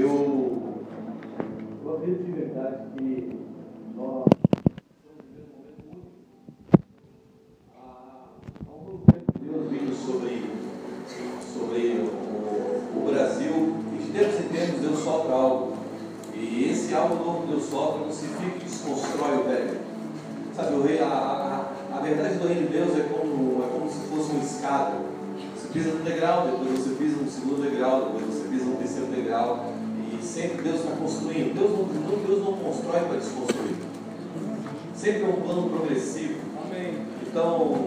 Eu, eu acredito de verdade que nós estamos vivendo um momento único. Há há algum tempo Deus vídeo sobre, sobre o, o Brasil e de tempos em tempos Deus sopra algo. E esse algo novo que Deus sopra não significa que desconstrói o velho. Sabe, o rei, a, a, a verdade do reino de Deus é como, é como se fosse uma escada. Você pisa no degrau, depois você pisa no segundo degrau, depois você pisa no terceiro degrau. E sempre Deus está construindo. Deus não, Deus não constrói para desconstruir. Sempre é um plano progressivo. Amém. Então,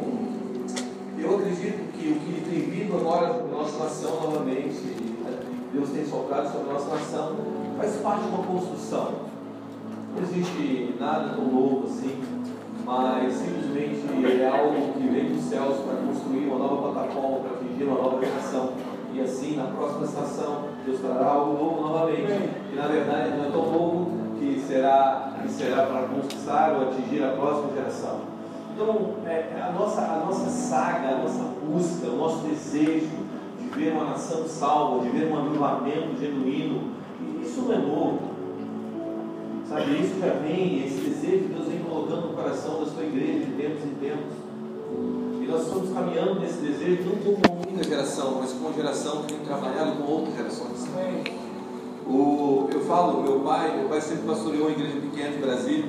eu acredito que o que tem vindo agora na nossa nação novamente, e Deus tem soprado sobre a nossa nação, faz parte de uma construção. Não existe nada tão novo assim, mas simplesmente é algo que vem dos céus para construir uma nova plataforma, para atingir uma nova geração. E assim, na próxima estação, Deus trará algo novo novamente. E na verdade não é tão novo que será, que será para conquistar ou atingir a próxima geração. Então, é, a, nossa, a nossa saga, a nossa busca, o nosso desejo de ver uma nação salva, de ver um avivamento genuíno, isso não é novo. Sabe, isso já vem, esse desejo que Deus vem colocando no coração da sua igreja de tempos em tempos. E nós estamos caminhando nesse desejo não como uma única geração, mas como uma geração que tem trabalhado com outras gerações. O, eu falo, meu pai, meu pai sempre pastoreou uma igreja pequena em Brasília.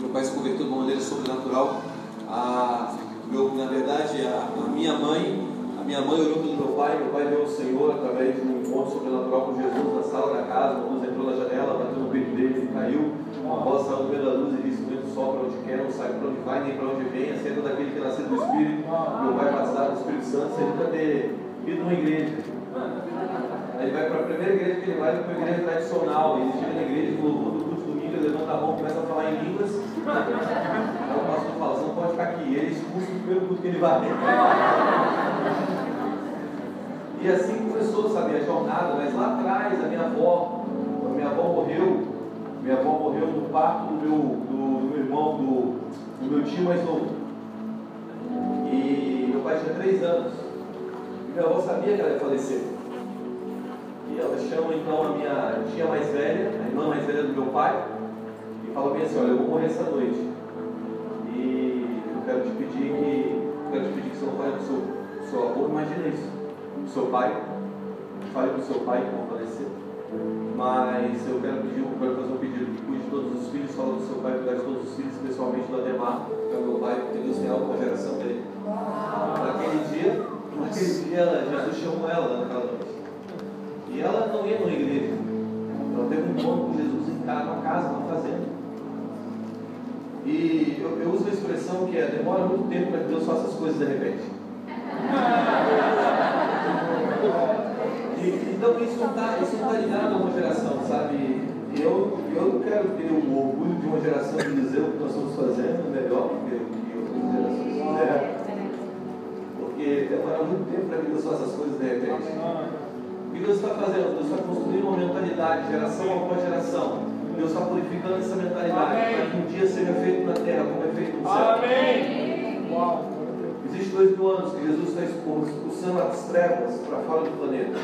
Meu pai se converteu de uma maneira sobrenatural. A, meu, na verdade, a, a minha mãe, minha mãe orou pelo meu pai, meu pai veio ao Senhor através de um encontro sobrenatural com Jesus na sala da casa, uma luz entrou na janela, bateu no peito dele e caiu. Uma voz saiu meio da luz e disse: O vento sopra onde quer, não sabe para onde vai, nem para onde vem, a daquele que nasceu do Espírito. Meu pai batizado do Espírito Santo, sem nunca ter ido numa igreja. Aí vai para a primeira igreja que ele vai, para a igreja tradicional. Ele chega na igreja e do culto domingo, ele levanta a mão, começa a falar em línguas. O pastor fala: Você não pode ficar aqui. Ele expulsa o primeiro culto que ele vai. E assim começou, sabe, a jornada. Mas lá atrás, a minha avó, a minha avó morreu. Minha avó morreu no parto do meu, do, do meu irmão, do, do meu tio mais novo. E meu pai tinha três anos. E minha avó sabia que ela ia falecer. E ela chama então a minha tia mais velha, a irmã mais velha do meu pai, e fala bem assim, olha, eu vou morrer essa noite. Pedir que. Quero te pedir que não fale do seu, seu avô, imagina isso. Do seu pai. Fale com o seu pai que vão falecer. Mas eu quero pedir, eu quero fazer um pedido que cuide de todos os filhos, fala do seu pai, cuidar de todos os filhos, especialmente do Ademar, que é o meu pai, porque Deus tem algo com a geração dele. Naquele dia, naquele dia ela, Jesus chamou ela naquela noite. E ela não ia numa igreja. Ela teve um encontro com Jesus em casa, numa casa, numa fazenda. E eu, eu uso uma expressão que é demora muito tempo para que Deus faça as coisas de repente. E, então isso não está tá ligado a uma geração, sabe? Eu, eu quero ter o orgulho de uma geração de dizer o que nós estamos fazendo melhor do que que outras gerações fizeram. Porque demora muito tempo para que Deus faça as coisas de repente. O que Deus está fazendo? Deus está construindo uma mentalidade, geração após geração. Deus está purificando essa mentalidade Amém. para que um dia seja feito na terra como é feito no céu. Amém. Uau. Existem dois mil anos que Jesus está expulsando as trevas para fora do planeta.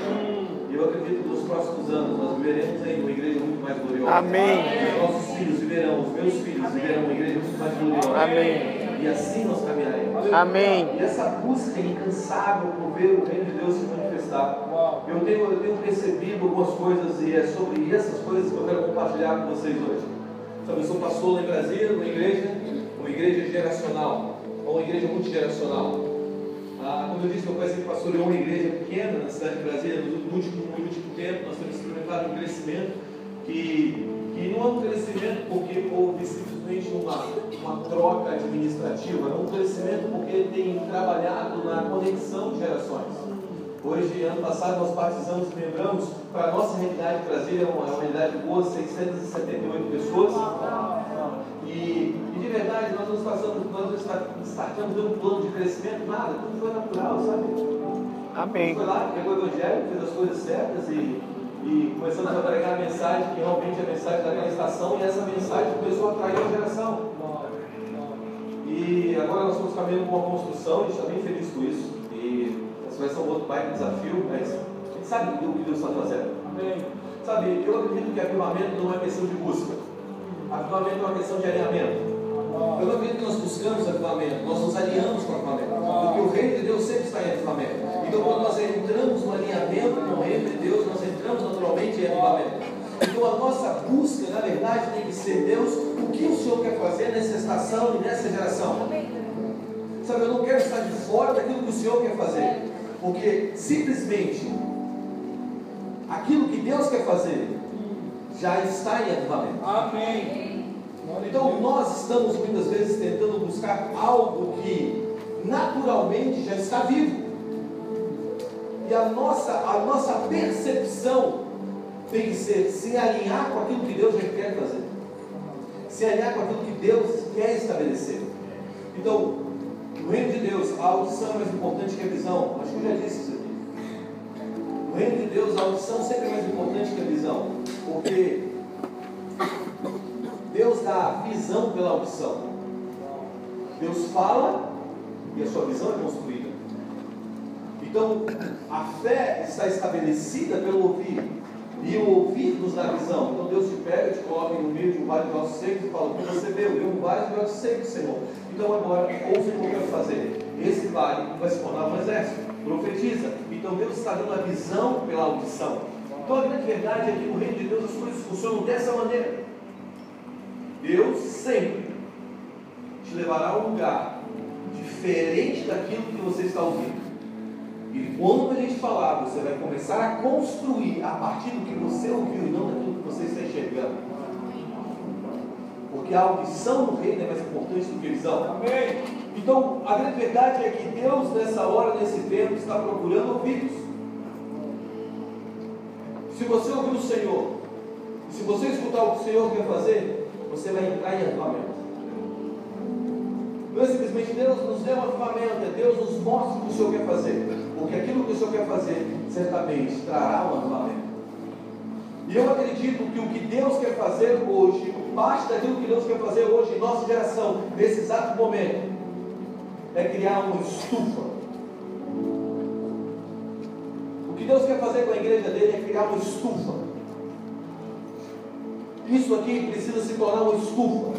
E eu acredito que nos próximos anos nós viveremos em uma igreja muito mais gloriosa. Amém. Os nossos filhos viverão, os meus filhos viverão uma igreja muito mais gloriosa. Amém. E assim nós caminharemos. Amém. E essa busca incansável por ver o reino de Deus se manifestar. Uau. Eu tenho, eu tenho percebido algumas coisas e é sobre essas coisas que eu quero compartilhar com vocês hoje. Sabe, eu sou pastor lá em Brasília, uma igreja, uma igreja geracional, ou uma igreja multigeracional. Ah, como eu disse, meu pai sempre pastoreou uma igreja pequena na cidade de Brasília, no último, no último tempo nós temos experimentado um crescimento que, que não é um crescimento porque houve simplesmente uma, uma troca administrativa, é um crescimento porque tem trabalhado na conexão de gerações. Hoje, ano passado, nós batizamos e lembramos, para a nossa realidade de Brasília, é uma, é uma realidade boa, 678 pessoas. E, e de verdade, nós não passamos, nós startamos um plano de crescimento, nada, tudo foi natural, sabe? Amém. Foi lá, pegou o evangelho, fez as coisas certas e, e começamos a pregar a mensagem que realmente é a mensagem daquela estação e essa mensagem começou a atrair a geração. E agora nós estamos caminhando com uma construção, a gente está bem feliz com isso. E esse vai ser um outro baita desafio, mas a gente sabe do que Deus está fazendo. Sabe, eu acredito que avivamento não é questão de busca. Avivamento é uma questão de alinhamento. Eu não acredito que nós buscamos avivamento, nós nos alinhamos com o avivamento. Porque o reino de Deus sempre está em avivamento. Então, quando nós entramos no alinhamento com o reino de Deus, nós entramos naturalmente em avivamento. Então, a nossa busca, na verdade, tem que ser Deus, o que o Senhor quer fazer nessa estação e nessa geração. Sabe, eu não quero estar de fora daquilo que o Senhor quer fazer. Porque simplesmente aquilo que Deus quer fazer já está em avivamento. Amém. Então nós estamos muitas vezes tentando buscar algo que naturalmente já está vivo. A nossa, a nossa percepção tem que ser se alinhar com aquilo que Deus quer fazer. Se alinhar com aquilo que Deus quer estabelecer. Então, no reino de Deus, a audição é mais importante que a visão. Acho que eu já disse isso aqui. No reino de Deus, a audição sempre é mais importante que a visão. Porque Deus dá visão pela audição. Deus fala e a sua visão é construída. Então, a fé está estabelecida pelo ouvir. E o ouvir nos dá visão. Então Deus te pega, te coloca no meio de um vale de ossos secos e fala: O que você vê? Eu um vale de ossos secos, Senhor. Então agora, ouve o que eu quero fazer. Esse vale vai se tornar um exército. Profetiza. Então Deus está dando a visão pela audição. Então a grande verdade é que no reino de Deus as coisas funcionam dessa maneira. Deus sempre te levará a um lugar diferente daquilo que você está ouvindo. E quando a gente falar, você vai começar a construir a partir do que você ouviu e não daquilo que você está enxergando. Porque a audição no reino é mais importante do que a visão. Amém. Então, a grande verdade é que Deus, nessa hora, nesse tempo, está procurando ouvidos. Se você ouvir o Senhor, se você escutar o que o Senhor quer fazer, você vai entrar em avivamento. Não é simplesmente Deus nos deu um avivamento, é Deus nos mostra o que o Senhor quer fazer. Porque aquilo que o Senhor quer fazer, certamente trará um avivamento. E eu acredito que o que Deus quer fazer hoje, parte daquilo que Deus quer fazer hoje em nossa geração, nesse exato momento, é criar uma estufa. O que Deus quer fazer com a igreja dele é criar uma estufa. Isso aqui precisa se tornar uma estufa.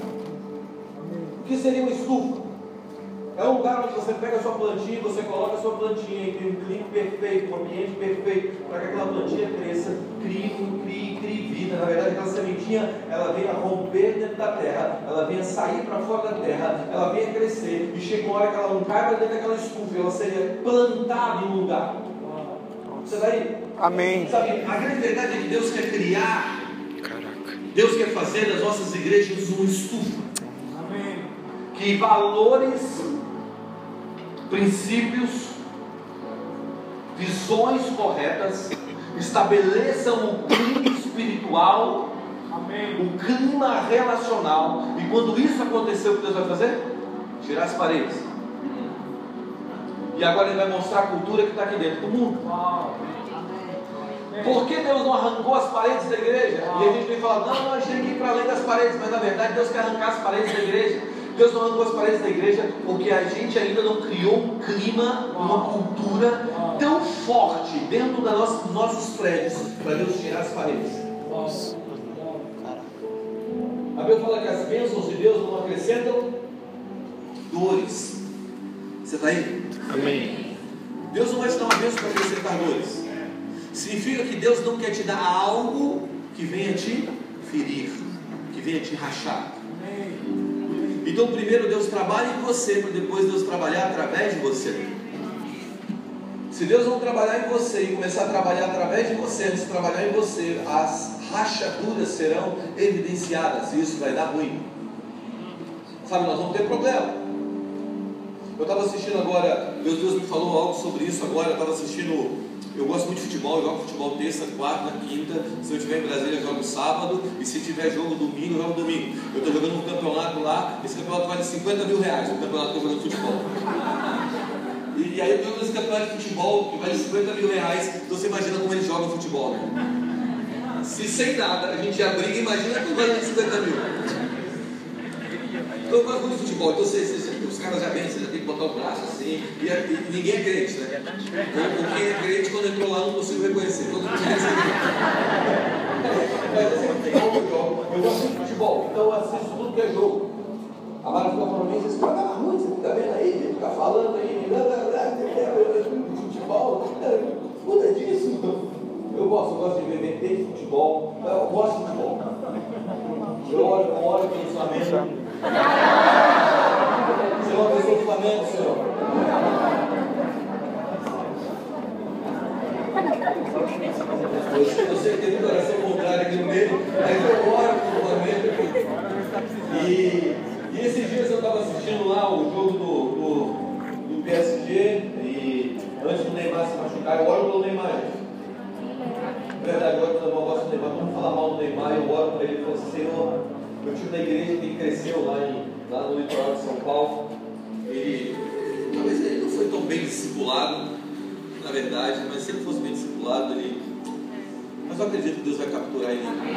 O que seria uma estufa? É um lugar onde você pega a sua plantinha, você coloca a sua plantinha e tem um clima perfeito, um ambiente perfeito, para que aquela plantinha cresça, crie, crie, crie vida. Na verdade, aquela sementinha, ela vem a romper dentro da terra, ela vem a sair para fora da terra, ela vem a crescer, e chega uma hora que ela não cai para dentro daquela estufa, ela seria plantada em um lugar. Você vai. Amém. Sabe, a grande verdade é que Deus quer criar, Deus quer fazer das nossas igrejas uma estufa. Amém. Que valores princípios, visões corretas, estabeleçam o clima espiritual, Amém. o clima relacional. E quando isso acontecer, o que Deus vai fazer? Tirar as paredes. E agora Ele vai mostrar a cultura que está aqui dentro do mundo. Por que Deus não arrancou as paredes da igreja? E a gente vem falar, não, nós temos que ir para além das paredes, mas na verdade Deus quer arrancar as paredes da igreja. Deus não arrancou as paredes da igreja porque a gente ainda não criou um clima, uma cultura tão forte dentro da nossa, dos nossos prédios para Deus tirar as paredes. A Bíblia fala que as bênçãos de Deus não acrescentam dores. Você está aí? Amém. Deus não vai te dar uma bênção para acrescentar dores. Significa que Deus não quer te dar algo que venha te ferir, que venha te rachar. Então, primeiro Deus trabalha em você, para depois Deus trabalhar através de você. Se Deus não trabalhar em você e começar a trabalhar através de você, antes de trabalhar em você, as rachaduras serão evidenciadas e isso vai dar ruim. Sabe, nós vamos ter problema. Eu estava assistindo agora, meu Deus me falou algo sobre isso agora. Eu estava assistindo, eu gosto muito de futebol, eu jogo futebol terça, quarta, quinta. Se eu estiver em Brasília, eu jogo sábado. E se tiver jogo domingo, eu jogo domingo. Eu estou jogando um campeonato lá, esse campeonato vale 50 mil reais, o campeonato que eu jogo de futebol. E, e aí eu jogo nesse campeonato de futebol, que vale 50 mil reais, então você imagina como eles jogam futebol, né? Se sem nada a gente já briga, imagina que vale 50 mil. Então eu gosto muito de futebol, então você, você, os caras já vêm, botar o braço assim, e, e ninguém é crente, né? O que é crente quando entrou lá não consigo reconhecer, todo mundo. Assim. Assim, é eu gosto de futebol, então eu assisto tudo que é jogo. Agora fica falando mim, vocês falam, ah, ruim, você fica vendo aí, fica falando aí, blá, blá, blá, futebol, muda é disso. Então. Eu gosto, eu gosto de ver de futebol, eu gosto de futebol. Eu olho, eu olho pensamento. Ah, senhor? Eu sei que tem um coração contrário aqui no meio, mas eu oro pelo Flamengo. E, e esses dias eu estava assistindo lá o jogo do, do, do PSG e antes do Neymar se machucar, eu oro pelo Neymar. Verdade, eu gosto do Neymar, vamos falar mal do Neymar, eu oro para ele e falo Senhor, meu time da igreja que cresceu lá, em, lá no litoral de São Paulo, ele, talvez ele não foi tão bem discipulado, na verdade, mas se ele fosse bem discipulado, ele. Mas eu acredito que Deus vai capturar ele. Amém.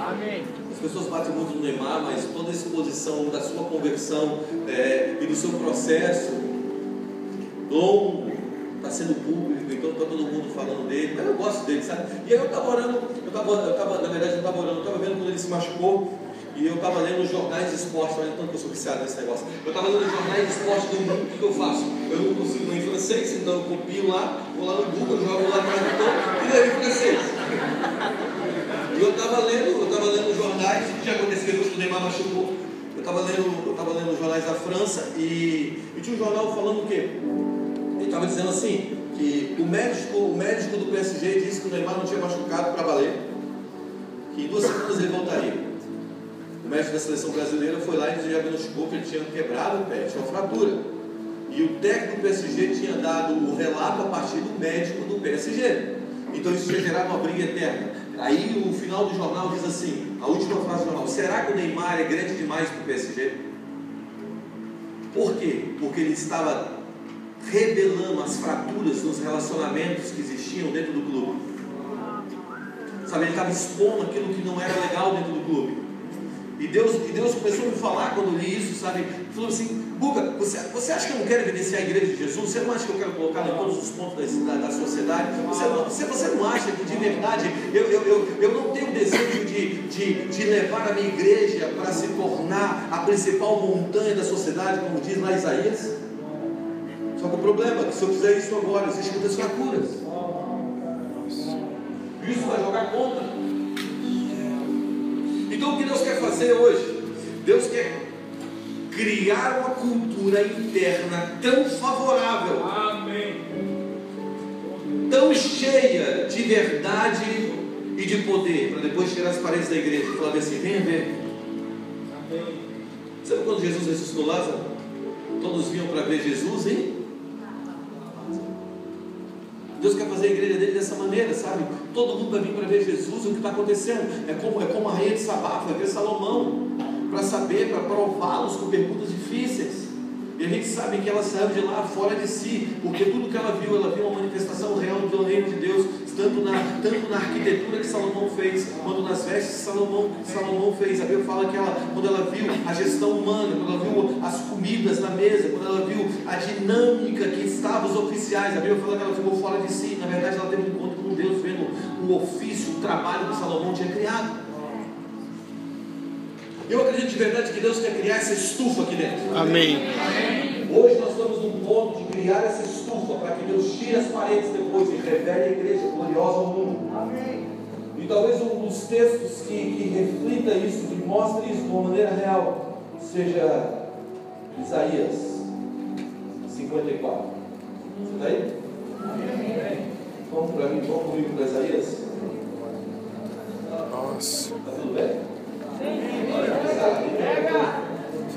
Amém. As pessoas batem muito no Neymar, mas toda a exposição da sua conversão é, e do seu processo longo está sendo público, então está todo mundo falando dele, mas eu gosto dele, sabe? E aí eu estava orando, eu estava, eu tava, na verdade eu estava orando, eu estava vendo quando ele se machucou, e eu estava lendo jornais de esporte, olha tanto que eu sou viciado nesse negócio. Eu estava lendo jornais de esporte do mundo, o que, eu faço? Eu não consigo ler em francês, então eu copio lá, vou lá no Google, jogo lá no tradutor e leio em francês. E eu estava lendo, eu estava lendo jornais, que já aconteceu depois que o Neymar machucou. Eu estava lendo, eu lendo jornais da França e, e tinha um jornal falando o quê? Ele estava dizendo assim, que o médico, o médico do PSG disse que o Neymar não tinha machucado para valer, que em duas semanas ele voltaria. Médico da seleção brasileira foi lá e diagnosticou que ele tinha quebrado o pé, tinha uma fratura. E o técnico do PSG tinha dado o relato a partir do médico do PSG. Então isso tinha gerado uma briga eterna. Aí o final do jornal diz assim, a última frase do jornal, será que o Neymar é grande demais para o PSG? Por quê? Porque ele estava revelando as fraturas nos relacionamentos que existiam dentro do clube. Sabe, ele estava expondo aquilo que não era legal dentro do clube. E Deus, e Deus começou a me falar quando eu li isso, sabe? Falou assim, Buga, você, você acha que eu não quero evidenciar a igreja de Jesus? Você não acha que eu quero colocar em todos os pontos da, da, da sociedade? Você você, você não acha que de verdade eu, eu, eu, eu não tenho desejo de, de, de levar a minha igreja para se tornar a principal montanha da sociedade, como diz lá Isaías? Só que o problema é que se eu fizer isso agora, existem muitas fracuras. Isso vai jogar contra. Então o que Deus quer fazer hoje? Deus quer criar uma cultura interna tão favorável, Amém. tão cheia de verdade e de poder, para depois tirar as paredes da igreja e falar assim: venha ver. Amém. Sabe quando Jesus ressuscitou Lázaro? Todos vinham para ver Jesus, hein? Deus quer fazer a igreja dele dessa maneira, sabe? Todo mundo vai vir para ver Jesus, o que está acontecendo. É como, é como a rainha de Sabá foi ver Salomão, para saber, para prová-los com perguntas difíceis. E a gente sabe que ela saiu de lá fora de si, porque tudo que ela viu, ela viu uma manifestação real do reino de Deus, tanto na, tanto na arquitetura que Salomão fez, quanto nas vestes que Salomão, que Salomão fez. A Bíblia fala que ela, quando ela viu a gestão humana, quando ela viu as comidas na mesa, quando ela viu a dinâmica que estava os oficiais, a Bíblia fala que ela ficou fora de si. Na verdade, ela teve um encontro com Deus, vendo o ofício, o trabalho que Salomão tinha criado. Eu acredito de verdade que Deus quer criar essa estufa aqui dentro. Amém. Hoje nós estamos num ponto de criar essa estufa para que Deus tire as paredes depois e revele a igreja gloriosa ao mundo. Amém. E talvez um dos textos que, que reflita isso, que mostre isso de uma maneira real, seja Isaías 54. Você está aí? Vamos para mim, vamos comigo para Isaías? Nossa. Está tudo bem?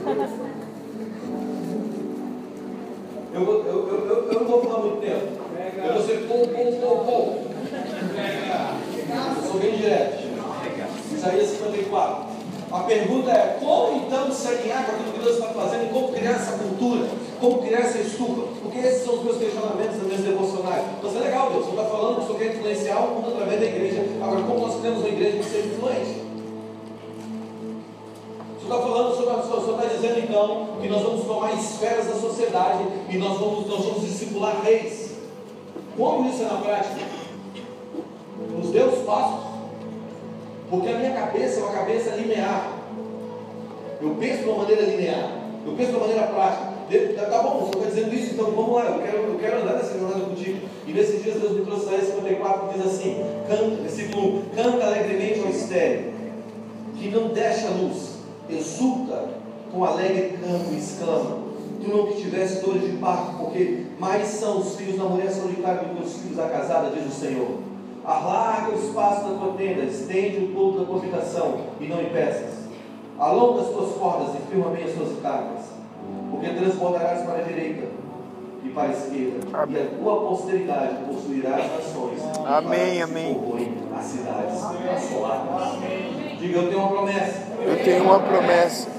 Eu, vou, eu, eu, eu, eu não vou falar muito tempo. Eu vou ser pouco, pouco, pouco. Eu sou bem direto. Isaías 54. A pergunta é: como então se alinhar com aquilo que Deus está fazendo e como criar essa cultura? Como criar essa estufa? Porque esses são os meus questionamentos nas minhas devocionais. Mas é legal, Deus, você está falando que o Senhor quer influenciar o mundo através da igreja. Agora, como nós criamos uma igreja que seja influente? Senhor está falando sobre o Senhor está dizendo então que nós vamos tomar esferas da sociedade e nós vamos, nós vamos discipular reis. Como isso é na prática? Nos deus passos. Porque a minha cabeça é uma cabeça linear. Eu penso de uma maneira linear. Eu penso de uma maneira prática. Tá, tá bom, você está dizendo isso, então vamos lá, eu quero, eu quero andar nessa jornada contigo. E nesses dias Deus me trouxe Isaías 54 que diz assim, canta, versículo 1, canta alegremente ao estéreo, que não deixa a luz, exulta com alegre canto e exclama, tu não que tivesse dores de parto, porque mais são os filhos da mulher solitária do que os filhos da casada, diz o Senhor. Alarga o espaço da tua tenda, estende o todo da tua habitação e não impeças. Alonga as tuas cordas e firma bem as tuas estacas, porque transbordarás para a direita e para a esquerda, amém. e a tua posteridade possuirá as nações. Amém, amém. As cidades assoladas. Diga, eu tenho uma promessa. Eu tenho uma promessa.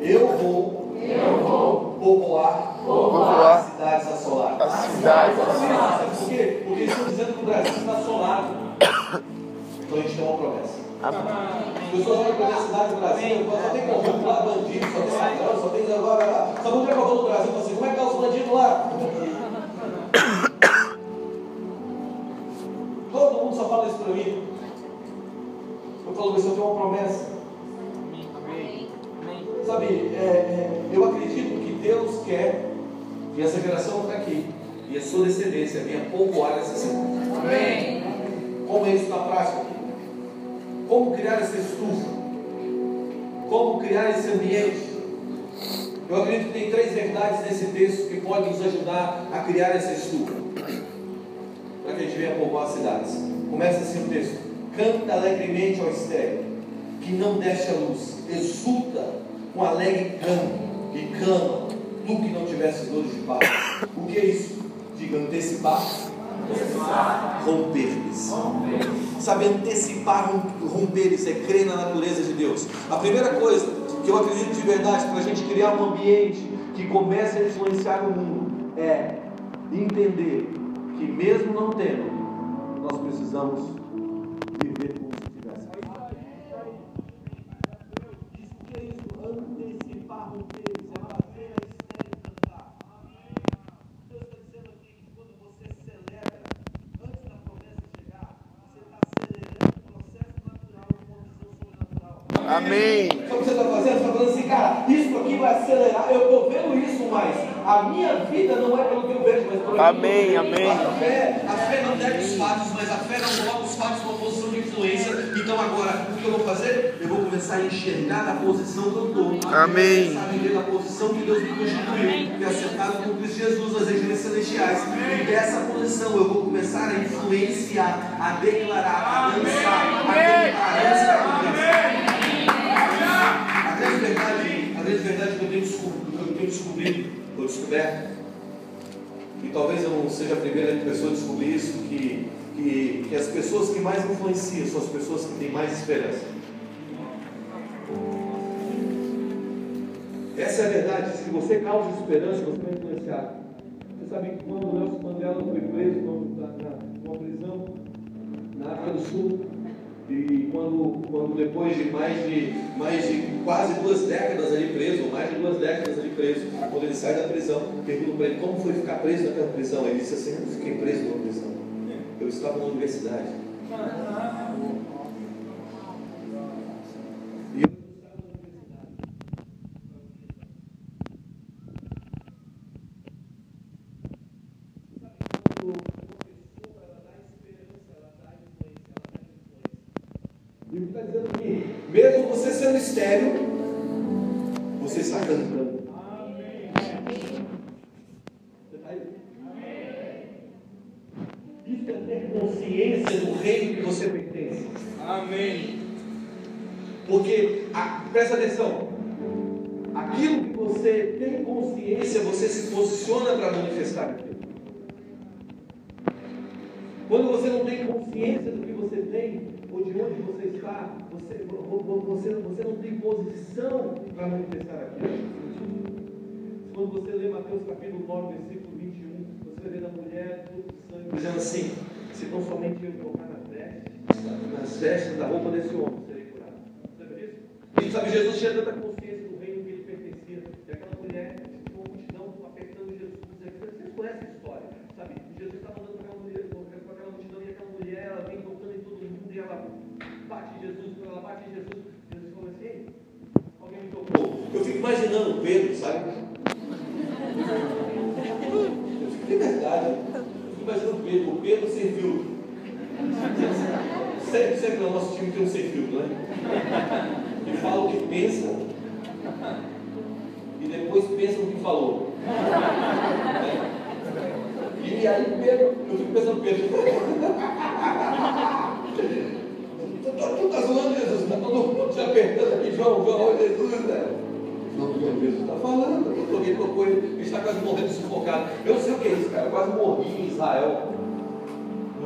Eu vou, eu vou povoar, povoar as cidades assoladas. As cidades assoladas. Por quê? Porque eles estão dizendo que o Brasil está assolado. Então a gente tem uma promessa. As pessoas olham para a cidade do Brasil, só tem corrupto lá, bandido, só tem ladrão, só tem agora. Só vamos ver para o Brasil e assim, como é que estão tá os bandidos lá? Todo mundo só fala isso para mim. Mas eu tenho uma promessa. Sabe, é, é, eu acredito que Deus quer que essa geração está aqui e a sua descendência venha povoar essa cidade. Amém. Como é isso na prática? Como criar essa estufa? Como criar esse ambiente? Eu acredito que tem três verdades nesse texto que podem nos ajudar a criar essa estufa. Para que a gente venha povoar as cidades. Começa assim o texto. Canta alegremente ao estéreo, que não deixa a luz. Exulta com alegre canto e cama, tu que não tivesse dores de parto. O que é isso? Diga antecipar. Romper-lhes. Sabe, antecipar romper-lhes é crer na natureza de Deus. A primeira coisa que eu acredito de verdade para a gente criar um ambiente que comece a influenciar o mundo é entender que mesmo não tendo, nós precisamos viver com Amém. Sabe o que você está fazendo? Você está falando assim, cara, isso aqui vai acelerar. Eu estou vendo isso, mas a minha vida não é pelo que eu vejo, mas pelo amém, que eu vejo. Amém, A fé, a fé não nega os fatos, mas a fé não coloca os fatos numa posição de influência. Então agora, o que eu vou fazer? Eu vou a enxergar na posição que eu estou. Amém. Começar a viver na posição que Deus me constituiu, que é acertado com Cristo Jesus nas regiões celestiais. E dessa posição eu vou começar a influenciar, a declarar, a dançar, a declarar conversa grande verdade, a grande verdade que eu tenho descobrido, que eu tenho descobrido, ou descoberto, e talvez eu não seja a primeira pessoa a descobrir isso, que, que, que as pessoas que mais influenciam são as pessoas que têm mais esperança. Essa é a verdade. Se você causa esperança, você vai influenciar. Você sabe que quando o Nelson Mandela foi preso, na, numa prisão na África do Sul, e quando, quando depois de mais, de mais de quase duas décadas ali preso, ou mais de duas décadas ali preso, quando ele sai da prisão, pergunto para ele como foi ficar preso naquela prisão. Ele disse assim: Eu fiquei preso numa prisão, eu estava na universidade. Quando você não tem consciência do que você tem, ou de onde você está, você, você, você não tem posição para manifestar aquilo. Quando você lê Mateus capítulo 9, versículo 21, você vê da mulher todo sangue dizendo assim: se não somente eu tocar nas vestes, nas vestes da roupa desse homem, serei curado. Sabe disso? E sabe, Jesus tinha tanta consciência do reino que ele pertencia, e aquela mulher tinha uma multidão apertando Jesus. Vocês conhecem a história, sabe? Jesus estava andando com aquela mulher, com aquela multidão, e aquela mulher, ela vem tocando em todo mundo, e ela bate em Jesus, quando ela bate em Jesus, Jesus falou assim, verdade. Eu fico imaginando o Pedro, o Pedro sem filtro. Sempre, sempre no nosso time tem um sem filtro, né? Que fala o que pensa e depois pensa no que falou. E aí Pedro, eu fico pensando, Pedro, tu, tu, tá zoando Jesus, tá todo mundo te apertando aqui, João, João, Jesus, né? Não, João, Jesus está falando, eu alguém tocou ele, ele está quase morrendo sufocado. Eu não sei o que é isso, cara, eu quase morri em Israel.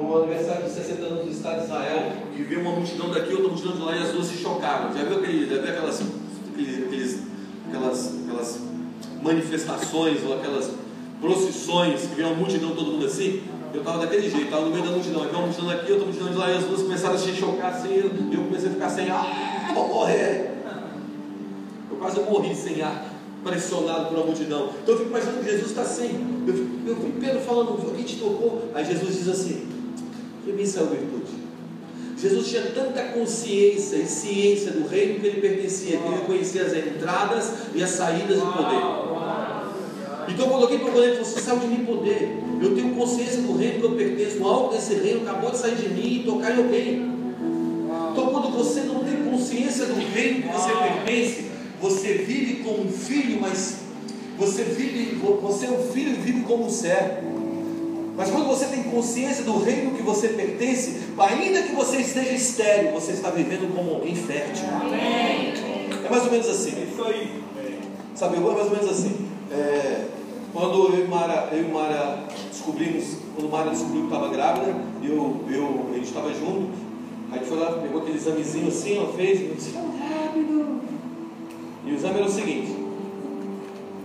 No aniversário de 60 anos do Estado de Israel, e vi uma multidão daqui, outra multidão de lá, e as duas se chocaram. Já viu, aquele, já viu aquelas, aqueles, aquelas, aquelas manifestações ou aquelas procissões que vem uma multidão, todo mundo assim? Eu estava daquele jeito, estava no meio da multidão, aqui uma multidão aqui, outra multidão de lá, e as duas começaram a se chocar assim, e eu comecei a ficar sem ar, ah, vou morrer. Eu quase morri sem ar, pressionado por uma multidão. Então eu fico imaginando que Jesus está assim. Eu fico, eu fico Pedro falando, alguém te tocou? Aí Jesus diz assim, que me saiu virtude. Jesus tinha tanta consciência e ciência do reino que ele pertencia, que ele conhecia as entradas e as saídas do poder. Então eu coloquei para o goleiro, você saiu de mim poder. Eu tenho consciência do reino que eu pertenço. Algo desse reino acabou de sair de mim e tocar em alguém. Então quando você não tem consciência do reino que você pertence, você vive como um filho, mas você vive, você é um filho e vive como um servo. Mas quando você tem consciência do reino que você pertence, ainda que você esteja estéreo, você está vivendo como alguém fértil. É mais ou menos assim. É isso aí. Sabe, é mais ou menos assim. É, quando eu e Mara, eu e Mara descobrimos, quando Mara descobriu que estava grávida, eu, eu, a gente estava junto, a gente foi lá, pegou aquele examezinho assim, ela fez, e disse, rápido. E o exame era o seguinte,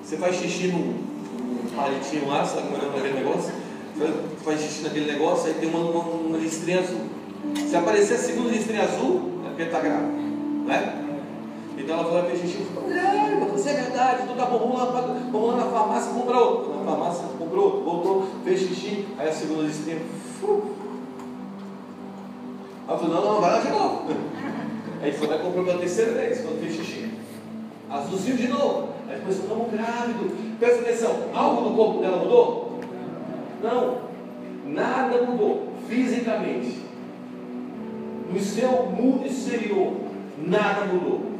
você faz xixi num palitinho lá, sabe como é aquele negócio? Faz xixi naquele negócio, aí tem uma, uma, uma listrinha azul. Se aparecer a segunda listrinha azul, é porque está grávida. Né? Então ela foi lá fez xixi falou, você é verdade, tu tá bom, vamos lá, vamos lá na farmácia, compra outro. Na farmácia comprou, voltou, fez xixi, aí a segunda listrinha. Ela falou, não, não, vai lá de novo. Aí foi lá e comprou pela terceira vez, quando fez xixi. Azulzinho de novo. Aí começou, estamos grávido. Presta atenção, algo no corpo dela mudou? Não, nada mudou fisicamente. No seu mundo exterior, nada mudou.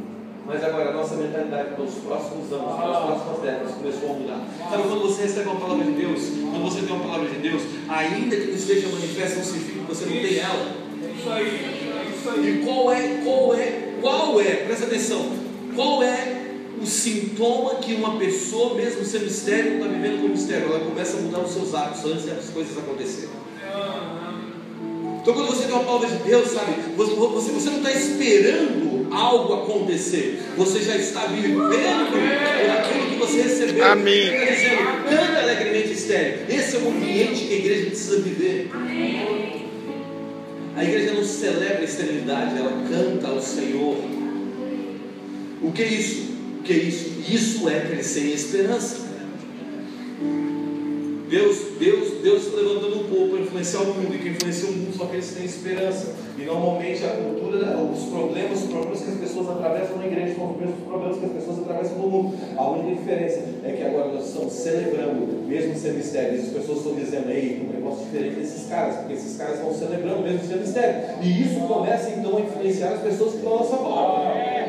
Mas agora a nossa mentalidade para os próximos anos, para as próximas décadas, começou a mudar. Sabe quando você recebe uma palavra de Deus, quando você tem uma palavra de Deus, ainda que não esteja manifesta, não significa que você não tem ela. Isso aí. Isso aí. E qual é, qual é, qual é, presta atenção, qual é o sintoma que uma pessoa, mesmo sendo estéreo, está vivendo como estéreo. Ela começa a mudar os seus hábitos antes das coisas acontecerem. Então, quando você tem uma palavra de Deus, sabe, você, você, não está esperando algo acontecer, você já está vivendo aquilo que você recebeu. Amém. Está dizendo, canta alegremente estéreo. Esse é o ambiente que a igreja precisa viver. A igreja não celebra a esterilidade, ela canta ao Senhor. O que é isso? Que é isso? Isso é crescer em esperança. Deus, Deus, Deus está levantando um povo para influenciar o mundo, e quem influencia o mundo só que têm esperança. E normalmente a cultura, os problemas, os problemas que as pessoas atravessam na igreja são os mesmos problemas que as pessoas atravessam no mundo. A única diferença é que agora nós estamos celebrando, mesmo sendo estéreo. As pessoas estão dizendo, ei, um negócio diferente desses caras, porque esses caras estão celebrando mesmo sendo estéreo. E isso começa então a influenciar as pessoas que estão à nossa volta.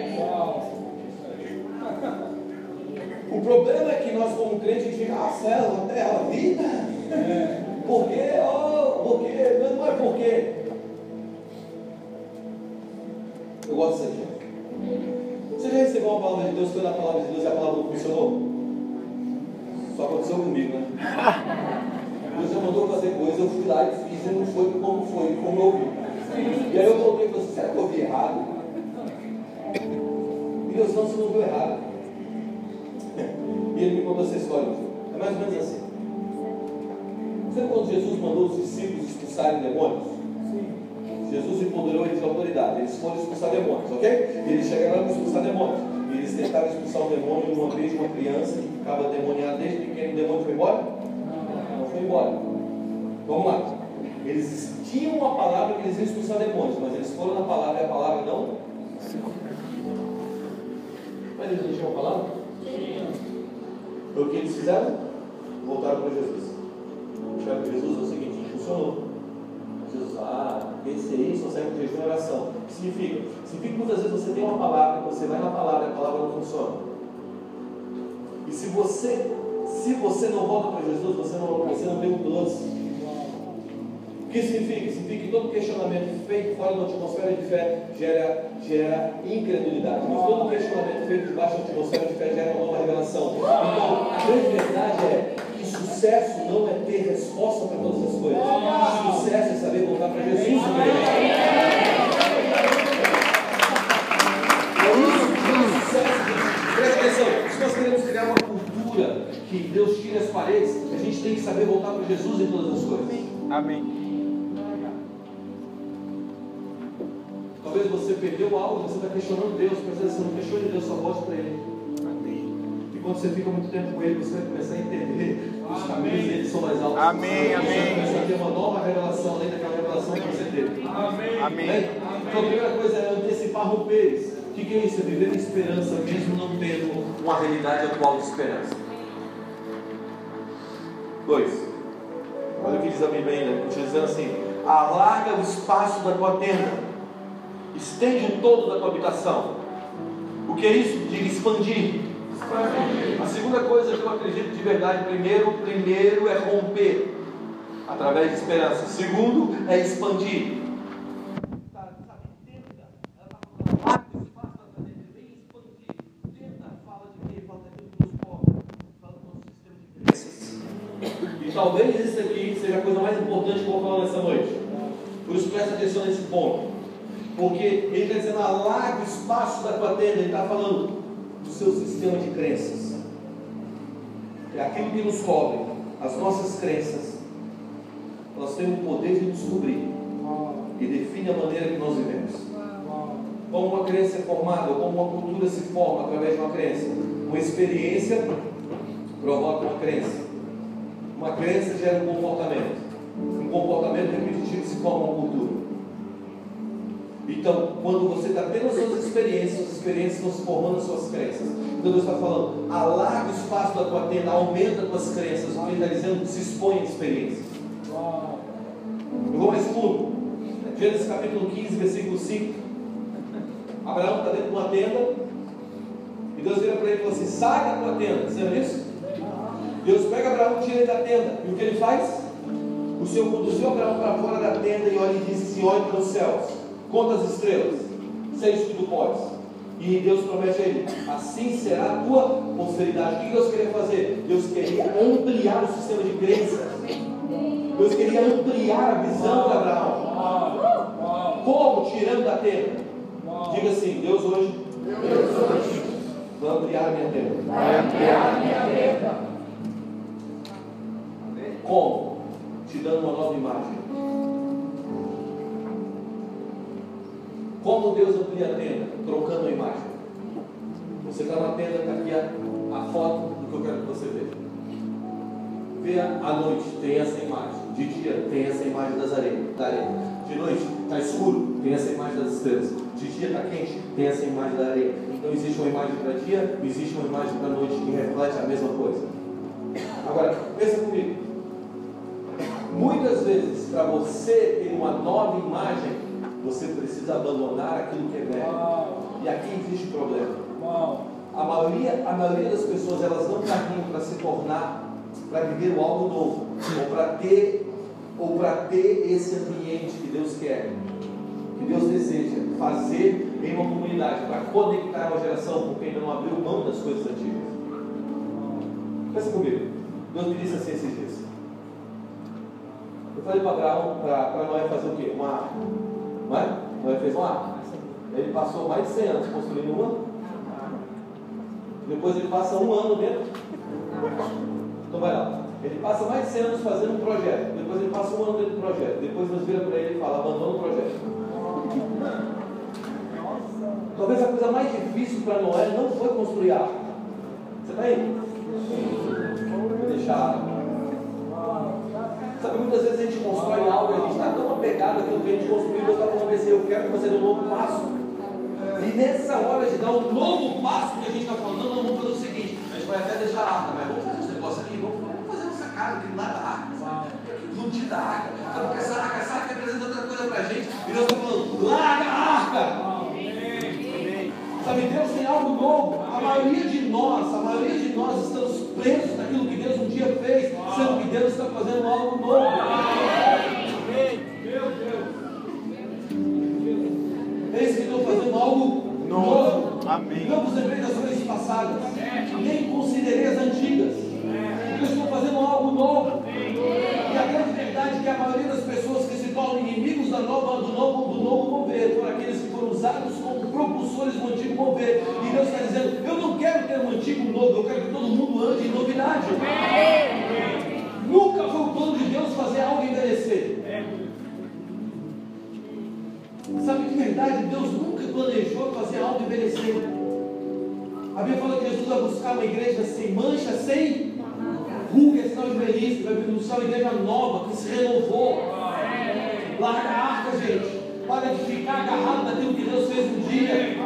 O problema é que nós, como crentes, a gente fica, ah, céu, terra, vida. É. Por quê? Oh, por quê? Não, é por quê. Eu gosto disso aqui. Você já recebeu uma palavra de Deus, foi na palavra de Deus e a palavra não funcionou? Só aconteceu comigo, né? Deus já mandou fazer coisa, eu fui lá e fiz, e não foi como foi, como eu ouvi. E aí eu voltei e falei, será que eu ouvi errado? E Deus não, você não ouviu errado. Ele me contou essa história. É mais ou menos assim. Sabe quando Jesus mandou os discípulos expulsarem demônios? Sim. Jesus empoderou eles de autoridade. Eles foram expulsar demônios, ok? E eles chegaram para expulsar demônios. E eles tentaram expulsar um demônio uma vez de uma criança que ficava demoniada desde pequeno. O demônio foi embora? Não foi embora. Vamos lá. Eles tinham uma palavra que eles iam expulsar demônios, mas eles foram na palavra e a palavra não. Mas eles não tinham uma palavra? Foi o que eles fizeram? Voltaram para Jesus. tiver com Jesus é o seguinte, funcionou. Jesus, ah, esse só serve com jejum e oração. O que significa? Significa que muitas vezes você tem uma palavra, você vai na palavra e a palavra não funciona. E se você, se você não volta para Jesus, você não, você não tem o doce. O que significa? Significa que todo questionamento feito fora da atmosfera de fé gera, gera incredulidade. Mas todo questionamento feito debaixo da atmosfera de fé gera uma nova revelação. Então, a grande verdade é que sucesso não é ter resposta para todas as coisas. Sucesso é saber voltar para Jesus. É. Presta atenção. Se nós queremos criar uma cultura que Deus tire as paredes, a gente tem que saber voltar para Jesus em todas as coisas. Amém. Talvez você perdeu algo, você está questionando Deus, mas você não questione Deus, só volte para Ele. E quando você fica muito tempo com Ele, você vai começar a entender os caminhos dele são mais altos. Amém, Você vai amém. começar a ter uma nova revelação além daquela revelação que você teve. Amém. Amém. Né? Então a primeira coisa é antecipar romperes. O que, que é isso? É viver em esperança, mesmo não tendo uma realidade atual de esperança. Dois. Olha o que diz a Bíblia ainda. Dizendo assim: alarga o espaço da tua tenda, estende o todo da tua habitação. O que é isso? Diga expandir. A segunda coisa que eu acredito de verdade, primeiro, primeiro é romper através de esperança. Segundo é expandir. Sabe, tenta. Ela está falando, abre o espaço da tua mente, vem expandir. Tenta, fala de quê? Fala daquilo que nos corre. Fala do nosso sistema de crenças. E talvez isso aqui seja a coisa mais importante que eu vou falar nessa noite. Por isso presta atenção nesse ponto. Porque ele está dizendo, alarga o tenda. Ele está falando do seu sistema de crenças. É aquilo que nos cobre, as nossas crenças. Elas têm o poder de nos cobrir e define a maneira que nós vivemos. Como uma crença é formada, como uma cultura se forma através de uma crença. Uma experiência provoca uma crença. Uma crença gera um comportamento. Um comportamento repetitivo se forma uma cultura. Então, quando você está tendo as suas experiências, as experiências estão se formando as suas crenças. Então Deus está falando, alarga o espaço da tua tenda, aumenta as tuas crenças, Ele está dizendo, se expõe a experiências. Eu vou mais fundo. Gênesis capítulo 15, versículo 5. Abraão está dentro de uma tenda. E Deus vira para ele e fala assim: sai da tua tenda. Você isso? Deus pega Abraão e tira ele da tenda. E o que ele faz? O Senhor conduziu Abraão para fora da tenda e olha e disse assim: olhe para os céus, conta as estrelas, sei se tudo podes. E Deus promete a ele: assim será a tua posteridade. O que Deus queria fazer? Deus queria ampliar o sistema de crenças. Deus queria ampliar a visão de Abraão. Como? Tirando da tenda. Diga assim: Deus hoje vai ampliar a minha tenda. Vai ampliar a minha tenda. Como? Te dando uma nova imagem. Como Deus amplia a tenda? Trocando a imagem. Você está na tenda, está aqui a, a foto do que eu quero que você veja. Vê à noite, tem essa imagem. De dia, tem essa imagem das areias, da areia. De noite, está escuro, tem essa imagem das estrelas. De dia está quente, tem essa imagem da areia. Então existe uma imagem para dia, existe uma imagem para noite que reflete a mesma coisa. Agora, pensa comigo. Muitas vezes, para você ter uma nova imagem, você precisa abandonar aquilo que é velho. E aqui existe um problema. A maioria, a maioria das pessoas elas não caminham para se tornar, para viver o algo novo, ou para ter, ou para ter esse ambiente que Deus quer, que Deus deseja fazer em uma comunidade, para conectar uma geração, porque ainda não abriu mão das coisas antigas. Pensa comigo. Deus me disse assim esses dias. Eu falei para Abraão, para Noé fazer o quê? Uma arca. Não é? Noé fez uma arca. Ele passou mais de 100 anos construindo uma. Depois ele passa um ano dentro. Então vai lá. Ele passa mais de 100 anos fazendo um projeto. Depois ele passa um ano dentro do projeto. Depois nós vira para ele e fala, abandona o projeto. Talvez a coisa mais difícil para Noé não foi construir a arca. Você está aí? Deixar arca. Sabe, muitas vezes a gente constrói algo e a gente está tão apegado àquilo que a gente construiu, Deus está falando assim, eu quero dê um novo passo. E nessa hora de dar um novo passo que a gente está falando, não, não, vamos fazer o seguinte, a gente vai até deixar a arca, mas vamos fazer esse negócio aqui, vamos, fazer nossa casa, que lá da arca, sabe? fugir da arca. Sabe porque essa arca, essa arca representa outra coisa para a gente. E Deus está falando, larga a arca. Sabe, Deus tem algo novo. A maioria de nós, a maioria de nós estamos presos naquilo que Deus um dia fez, sendo que Deus está fazendo algo novo. Meu Deus. Eis que estou fazendo algo novo. Amém. Não vos lembrei das coisas passadas, nem considerei as antigas. Eu estou fazendo algo novo. E a grande verdade é que a maioria das pessoas que se tornam inimigos da nova, do, novo, do novo mover foram aqueles que foram usados propulsores do antigo mover. E Deus está dizendo: Eu não quero ter um antigo novo, eu quero que todo mundo ande em novidade. Nunca foi o plano de Deus fazer algo envelhecer. Sabe que verdade? Deus nunca planejou fazer algo envelhecer. A Bíblia fala que Jesus vai buscar uma igreja sem mancha, sem ruga, sinal de velhice, vai buscar uma igreja nova, que se renovou. Larga a arca, gente. Para de ficar agarrado naquilo que Deus fez um dia.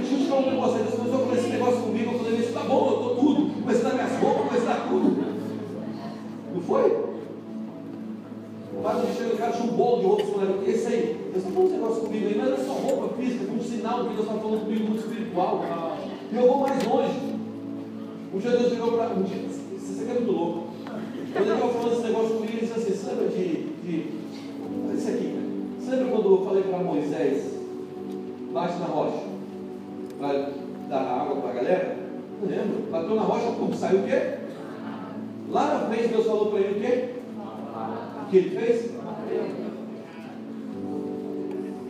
Deixa eu te falar um negócio. Deus começou esse negócio comigo. Eu falei, isso tá bom, eu tô tudo. Comecei a dar minhas roupas, comecei a tudo. Não foi? O padre me chega, o cara tinha um bolo de eu falei, esse aí, Deus está falando um negócio comigo aí, não era só roupa física, foi um sinal que Deus estava falando comigo muito espiritual. E eu vou mais longe. Um dia Deus chegou para um dia, você é muito louco. Ele estava falando esse negócio comigo, ele disse assim, lembra de. de olha isso aqui, cara. Lembra quando eu falei para Moisés, bate na rocha, para dar água para a galera? Não lembro. Bateu na rocha, como saiu o quê? Lá na frente Deus falou para ele o quê? O que ele fez?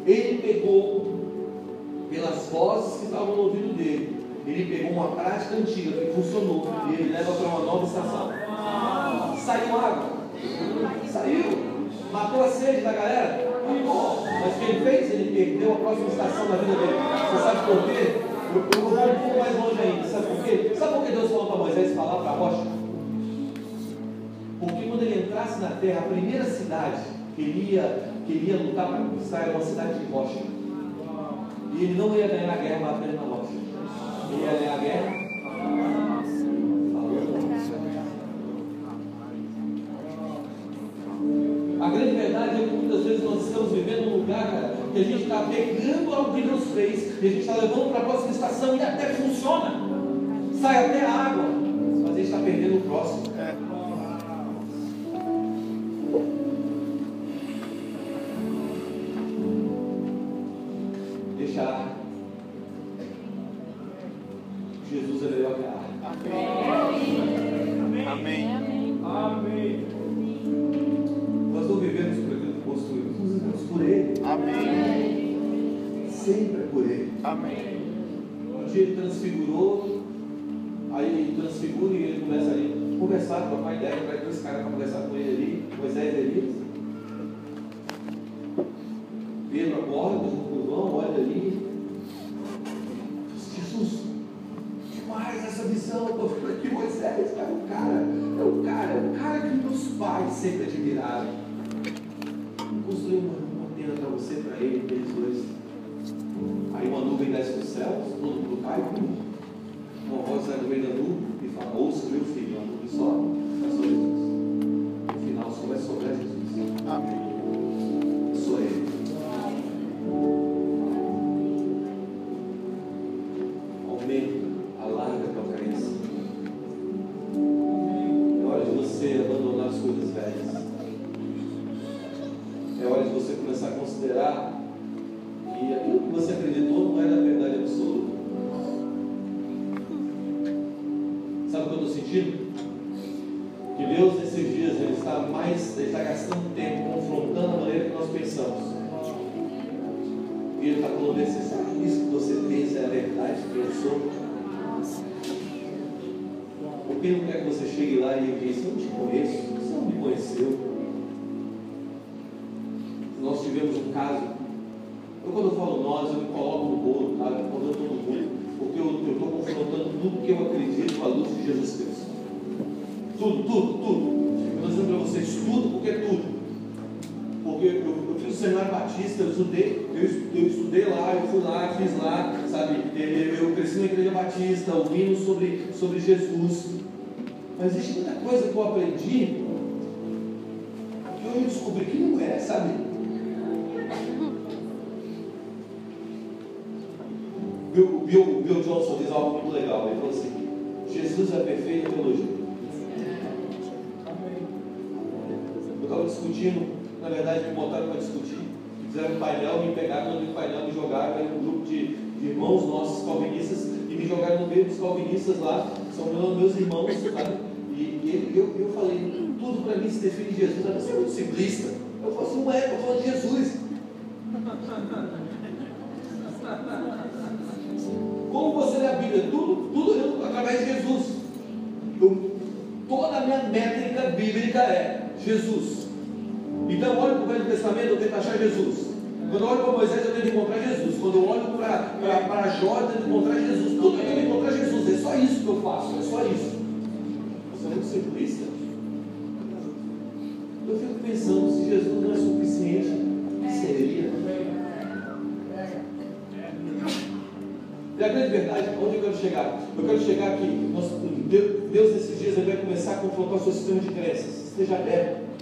Ele pegou pelas vozes que estavam no ouvido dele. Ele pegou uma prática antiga que funcionou e ele leva para uma nova estação. Saiu água. Saiu. Matou a sede da galera? Mas o que ele fez? Ele perdeu a próxima estação da vida dele. Você sabe por quê? Eu vou um pouco mais longe ainda. Sabe por quê? Sabe por que Deus falou para Moisés falar para a rocha? Porque quando ele entrasse na terra, a primeira cidade que ele ia, que ele ia lutar para conquistar era uma cidade de rocha. E ele não ia ganhar a guerra batendo na rocha. Que muitas vezes nós estamos vivendo num lugar, cara, que a gente está pegando algo que Deus fez, e a gente está levando para a próxima estação e até funciona. Sai até a água, mas a gente está perdendo o próximo. Deixa a arca. Amém. Amém. Nós não vivemos por aquilo que construímos, nós vivemos por Ele. Amém. Sempre é por Ele. Amém. Um dia ele transfigurou, aí ele transfigura e ele começa ali a conversar, trocar ideia, vai dois caras para conversar com ele ali, Moisés e Elias. Pedro acorda, o João olha ali. Pais sempre admiraram. Construiu uma, tenda para você, para ele, para eles dois. Aí uma nuvem desce dos céus, todo mundo cai, uma voz sai do meio da nuvem e fala, ouça meu filho, uma nuvem só, é só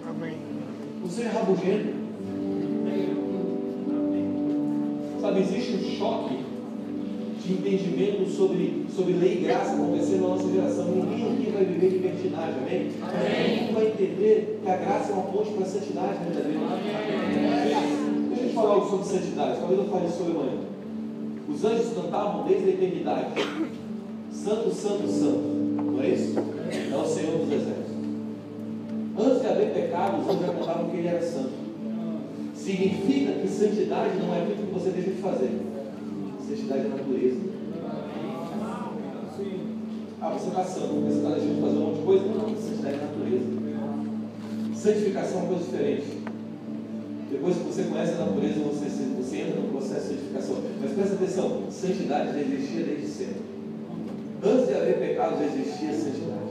Amém. Não seja rabugento. Sabe, existe um choque de entendimento sobre, sobre lei e graça acontecendo na nossa geração. Ninguém aqui vai viver libertinagem, amém? amém? Ninguém vai entender que a graça é uma ponte para a santidade verdadeira. Amém. Deixa eu te falar algo sobre santidade. Talvez eu fale sobre amanhã. Os anjos cantavam desde a eternidade. Santo, santo, santo. Não é isso? É o Senhor dos Exércitos. Haver pecado, os cantavam que ele era santo. Significa que santidade não é aquilo que você deixa de fazer. Santidade é natureza. Ah, você está santo, você está deixando de fazer um monte de coisa? Não, santidade é natureza. Santificação é uma coisa diferente. Depois que você conhece a natureza, você, você entra no processo de santificação. Mas presta atenção, santidade já existia desde sempre. Antes de haver pecado, já existia santidade.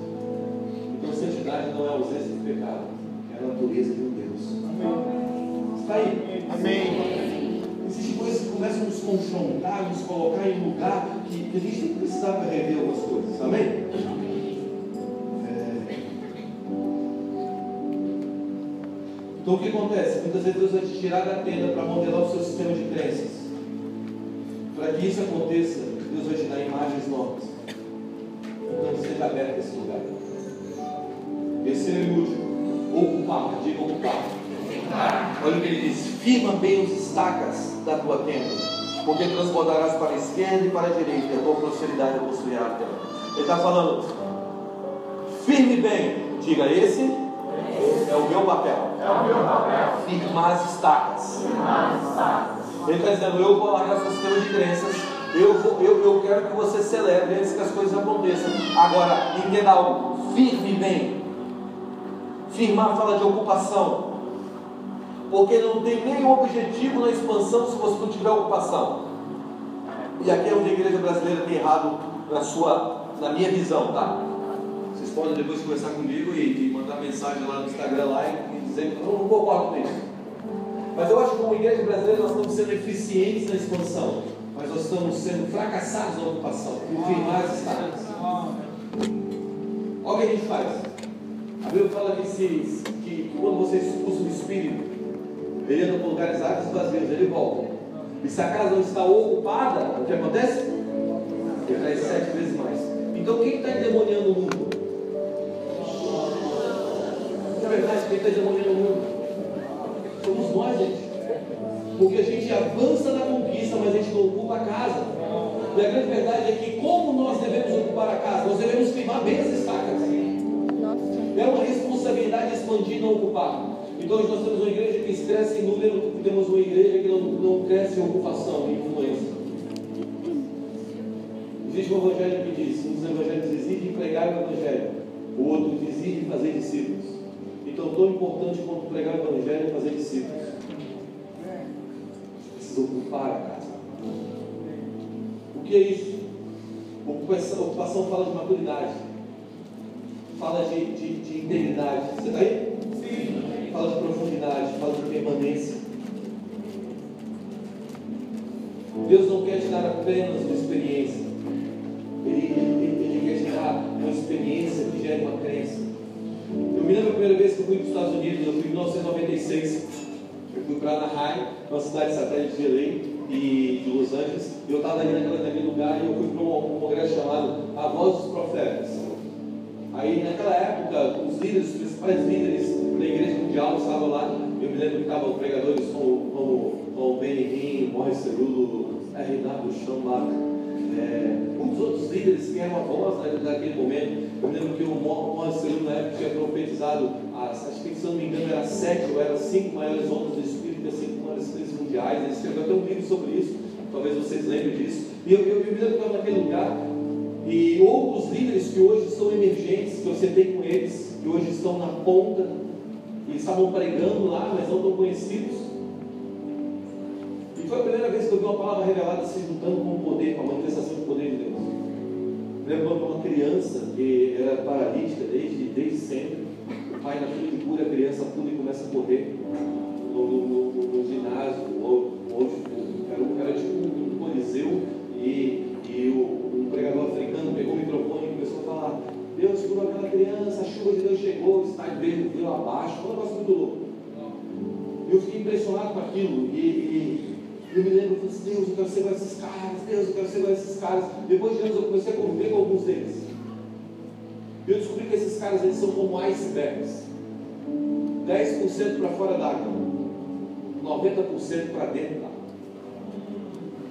Então santidade não é ausência de pecado, a natureza de um Deus. Está aí? Amém. Existem coisas que começam a nos confrontar, nos colocar em lugar que, a gente tem que precisar para rever algumas coisas. Amém? É... Então o que acontece? Muitas vezes Deus vai te tirar da tenda para modelar o seu sistema de crenças. Para que isso aconteça, Deus vai te dar imagens novas. Então seja aberto a esse lugar. Terceiro e último, ocupar, diga ocupar. Olha o que ele diz: firma bem os estacas da tua tenda, porque transbordarás para a esquerda e para a direita, e a tua prosperidade possuirá a terra. Ele está falando, firme bem, diga esse é o meu papel. É o meu papel. Firmar as estacas. Ele está dizendo, eu vou largar seu sistema de crenças, eu, vou, eu, eu quero que você celebre antes que as coisas aconteçam. Agora, entenda algo, firme bem. Firmar fala de ocupação. Porque não tem nenhum objetivo na expansão se você não tiver ocupação. E aqui é onde a igreja brasileira tem errado na sua, na minha visão, tá? Vocês podem depois conversar comigo e, e mandar mensagem lá no Instagram lá e, e dizer que eu não concordo com isso. Mas eu acho que como igreja brasileira nós estamos sendo eficientes na expansão, mas nós estamos sendo fracassados na ocupação, por firmar as. Olha o que a gente faz. A Bíblia fala que, se, que, quando você expulsa o espírito, ele anda por lugares áridos e vazios, ele volta. E se a casa não está ocupada, o que acontece? Ele traz sete vezes mais. Então quem está endemoniando o mundo? Na verdade, quem está endemoniando o mundo? Somos nós, gente. Porque a gente avança na conquista, mas a gente não ocupa a casa. E a grande verdade é que como nós devemos ocupar a casa? Nós devemos firmar bem as estacas. Expandir e não ocupar. Então hoje nós temos uma igreja que cresce em número, temos uma igreja que não, não cresce em ocupação, em influência. Existe um evangelho que diz, um dos evangelhos exige pregar o evangelho, o outro exige fazer discípulos. Então tão importante quanto pregar o evangelho é fazer discípulos. Precisa ocupar a casa. O que é isso? Ocupação, ocupação fala de maturidade, fala de, de, de integridade. Você está aí? Sim. fala de profundidade, fala de permanência. Deus não quer te dar apenas uma experiência, Ele, ele, ele quer te dar uma experiência que gere uma crença. me lembro a primeira vez que eu fui para os Estados Unidos, eu fui em 1996. Eu fui para Anaheim, uma cidade satélite de LA e de Los Angeles. E eu estava ali naquele, naquele lugar e eu fui para um, um congresso chamado A Voz dos Profetas. Aí naquela época, os líderes, os principais líderes da igreja mundial estavam lá. Eu me lembro que estavam pregadores como, como, como Benny Hinn, Morris Cerulo, Renato Schambach, é, muitos outros líderes que eram a voz naquele momento. Eu me lembro que o Morris Cerulo na época tinha profetizado, as, acho que se não me engano era sete ou era cinco maiores ondas do Espírito, cinco maiores crises mundiais. Ele escreveu até um livro sobre isso, talvez vocês lembrem disso. E eu, eu, eu me lembro que estava naquele lugar e outros líderes que hoje são emergentes, que você tem com eles, que hoje estão na ponta, e estavam pregando lá, mas não tão conhecidos. E foi a primeira vez que eu vi uma palavra revelada se juntando com o poder, com a manifestação do poder de Deus. Lembro uma criança que era paralítica desde, desde sempre, o pai na frente cura, a criança pula e começa a correr no, no, no, no ginásio, ou, ou era, era tipo um coliseu, e, e o, um pregador africano pegou o microfone e começou a falar, Deus curou aquela criança, a chuva de Deus chegou, o estádio veio, veio abaixo, foi um negócio muito louco. E eu fiquei impressionado com aquilo, e, e eu me lembro, eu falei assim, Deus, eu quero ser igual esses caras, Deus, eu quero ser igual esses caras. Depois de anos eu comecei a conviver com alguns deles. E eu descobri que esses caras eles são como icebergs. 10% para fora d'água, 90% para dentro d'água.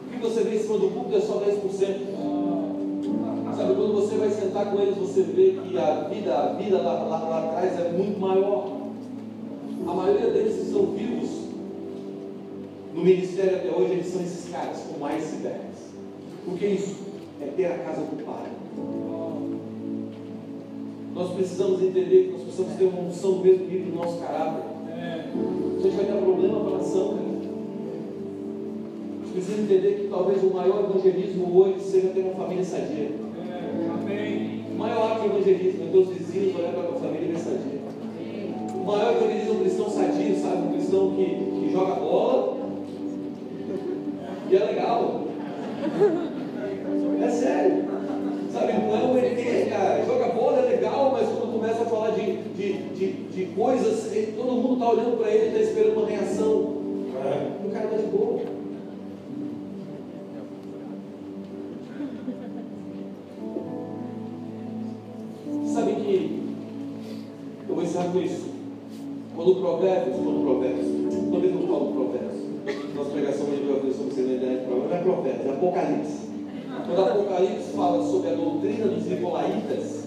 O que você vê em cima do púlpito é só 10%. Sabe, quando você vai sentar com eles, você vê que a vida, a vida lá, lá, lá atrás é muito maior. A maioria deles que estão vivos no ministério até hoje, eles são esses caras com mais icebergs. O que é isso? É ter a casa do Pai. Nós precisamos entender que nós precisamos ter uma unção do mesmo nível do nosso caráter. A gente vai ter problema para a nação, cara. Precisa entender que talvez o maior evangelismo hoje seja ter uma família sadia. O maior ato de evangelismo é teus vizinhos olhar para a tua família e ver sadia. O maior evangelismo é um cristão sadio, sabe? Um cristão que, que joga bola e é legal. É sério. Sabe, não é um ET, cara. Joga bola, é legal, mas quando começa a falar de, de, de, de coisas, ele- todo mundo está olhando para ele e está esperando uma reação. O cara está de boa. Com isso. Quando o Provérbios, quando o Provérbios, que eu falo Provérbios, nossa pregação de vai sobre Provérbios não é Provérbios, é Apocalipse. Quando Apocalipse fala sobre a doutrina dos Nicolaitas,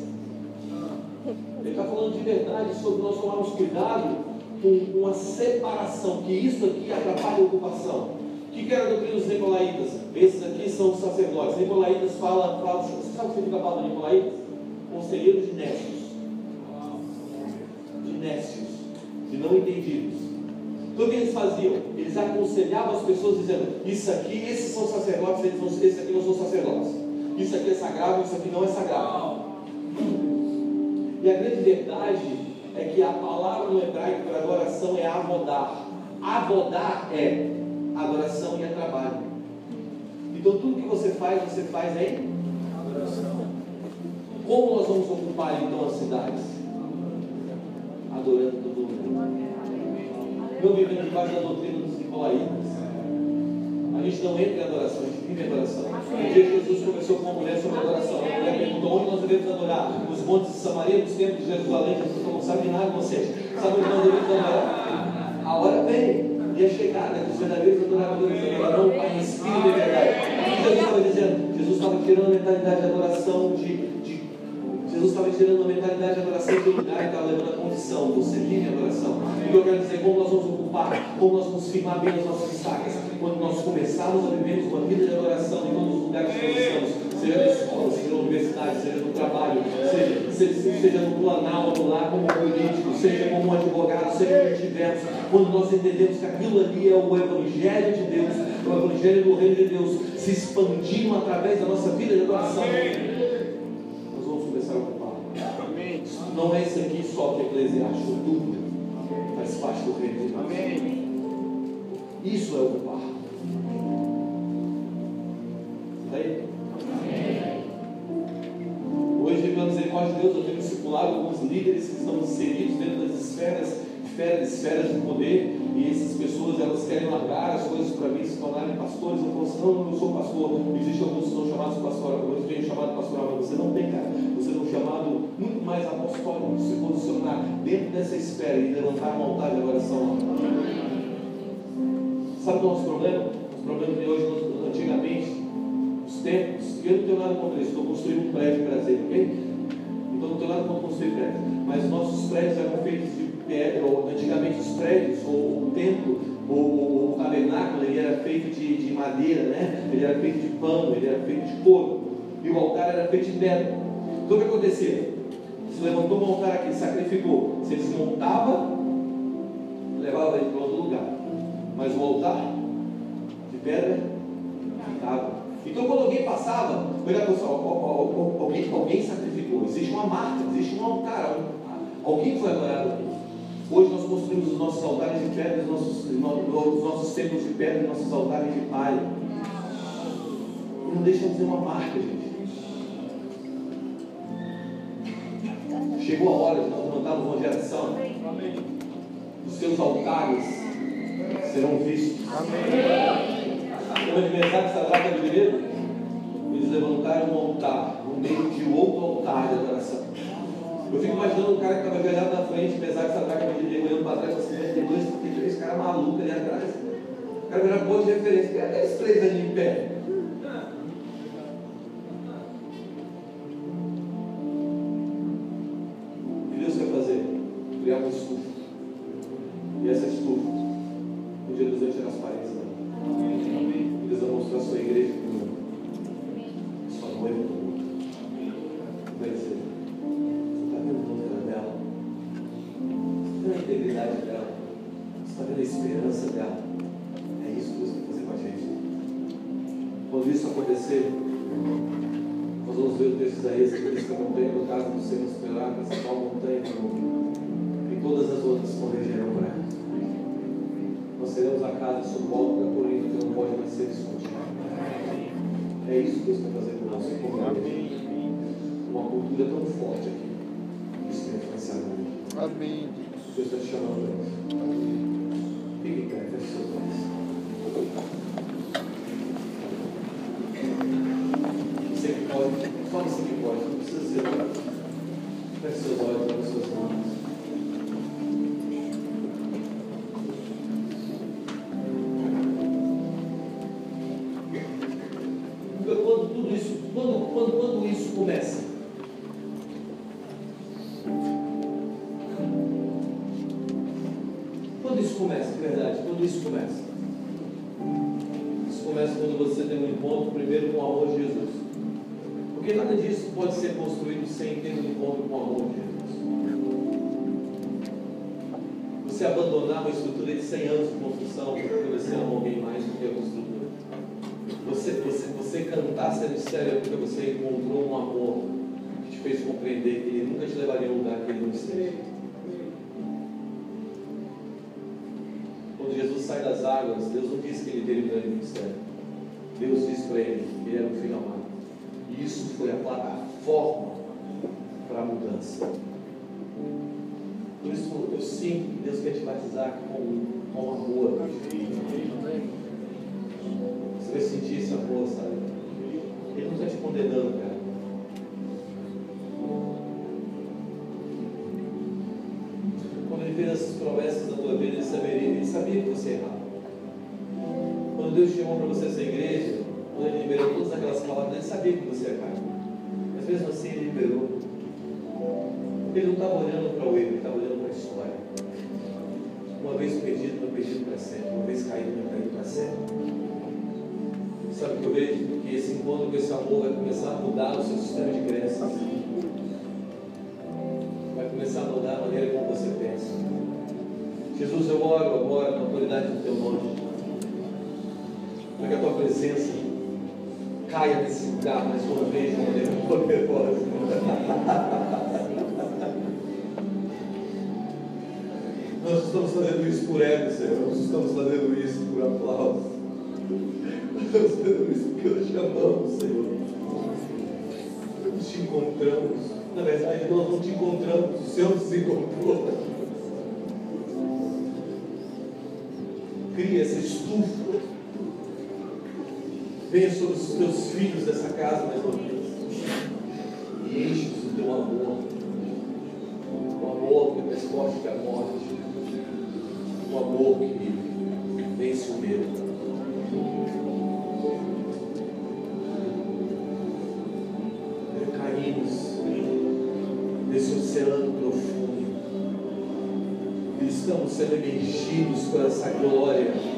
ele está falando de verdade sobre nós tomarmos cuidado com, com a separação, que isso aqui atrapalha a ocupação. O que, que era a doutrina dos Nicolaitas? Esses aqui são os sacerdotes. Nicolaitas fala, fala você sabe o que significa a palavra Nicolaitas? Conselheiros de nécios. De nécios, de não entendidos. Então o que eles faziam? Eles aconselhavam as pessoas dizendo: Isso aqui, esses são sacerdotes, eles não, esse aqui não são sacerdotes. Isso aqui é sagrado, isso aqui não é sagrado. E a grande verdade é que a palavra no hebraico para adoração é avodar. Avodar é adoração e é trabalho. Então tudo que você faz, você faz em Como nós vamos ocupar então as cidades? Adorando todo mundo. Não vivendo debaixo da doutrina dos Nicolaitas. A gente não entra em adoração, a gente vive adoração. Um dia Jesus conversou com uma mulher sobre adoração. A mulher perguntou onde nós devemos adorar. Nos montes de Samaria, nos templos de Jerusalém. Jesus falou, sabe nada vocês. Sabe onde nós devemos adorar? A hora vem. E é chegada que os verdadeiros adoradores adorarão Pai em espírito verdade. O que Jesus estava dizendo? Jesus estava tirando a mentalidade de adoração de Jesus estava tirando a mentalidade de adoração do lugar e estava levando a condição. Você vive a adoração. E eu quero dizer como nós vamos ocupar, como nós vamos firmar bem as nossas estacas. Quando nós começarmos a viver uma vida de adoração em todos os lugares que nós estamos, seja na escola, seja na universidade, seja no trabalho, seja, seja, seja no planalto lá como político, seja como advogado, seja onde estivermos, quando nós entendemos que aquilo ali é o Evangelho de Deus, o Evangelho do Reino de Deus se expandindo através da nossa vida de adoração Não é isso aqui só que é eclesiástico, tudo faz parte do reino de Deus. Isso é ocupar. Está aí? Hoje, pela misericórdia de Deus, eu tenho discipulado alguns líderes que estão inseridos dentro das esferas, esferas, esferas de poder, e essas pessoas elas querem largar as coisas para mim, se tornarem pastores. Eu falo assim: não, eu sou pastor. Existem alguns que são chamados pastor, alguns têm chamado pastoral, mas você não tem, cara. Você é um chamado muito mais apostólico, se posicionar dentro dessa esfera e levantar uma altar de adoração. Sabe o nosso problema? O problema de hoje, antigamente, os tempos, eu não tenho nada contra isso, estou construindo um prédio para Brasília, ok? Então não tenho nada contra construir prédios. Mas nossos prédios eram feitos de pedra, ou antigamente os prédios, ou o templo, ou o tabernáculo, ele era feito de, de madeira, né? Ele era feito de pano, ele era feito de couro. E o altar era feito de pedra. Então o que acontecia? Se levantou um altar aqui, sacrificou. Se ele montava, levava ele para outro lugar. Mas o altar de pedra ficava. Então quando alguém passava, olha pessoal, alguém, alguém sacrificou. Existe uma marca, existe um altar. Alguém foi adorado aqui. Hoje nós construímos os nossos altares de pedra, os nossos, os nossos templos de pedra, os nossos altares de palha. Não deixa de ser uma marca, gente. Chegou a hora de nós levantarmos uma geração. Os seus altares serão vistos. Como de Mesaque, Sadraque e Abednego, eles levantaram um altar no meio de outro altar de adoração. Eu fico imaginando um cara que estava virado na frente, Mesaque, Sadraque e Abednego, olhando para trás, assim, tem dois, tem três caras malucos ali atrás. O cara virou ponto de referência. Cadê esses três ali em pé? Ele nunca te levaria a um lugar que ele não esteja. Quando Jesus sai das águas, Deus não disse que ele teria um grande ministério. Deus disse para ele que ele era um filho amado. E isso foi a plataforma para a mudança. Por isso eu sinto que Deus quer te batizar com, com amor. Você vai sentir esse amor, sabe? Ele não está te condenando, cara. Sabia, que você errava. Quando Deus chamou para você essa igreja, quando ele liberou todas aquelas palavras, ele sabia que você cair. Mas mesmo assim ele liberou. Ele não estava olhando para o erro, ele estava olhando para a história. Uma vez perdido, não perdido para sempre. Uma vez caído, não caído para sempre. Sabe o que eu vejo? Que esse encontro com esse amor vai começar a mudar o seu sistema de crenças. Vai começar a mudar a maneira como você pensa. Jesus, eu oro agora na autoridade do teu nome, para que a tua presença caia nesse lugar mais uma vez, de maneira poderosa. Nós estamos fazendo isso por ego, Senhor, nós estamos fazendo isso por aplausos. Nós estamos fazendo isso porque nós amamos, Senhor. Nós te encontramos. Na verdade, nós não te encontramos, o Senhor nos encontrou. essa estufa, venha sobre os teus filhos dessa casa mais uma vez e enche-os do teu amor, um amor que é mais forte que a morte, um amor que vence o medo. Caímos nesse oceano profundo e estamos sendo emergidos por essa glória.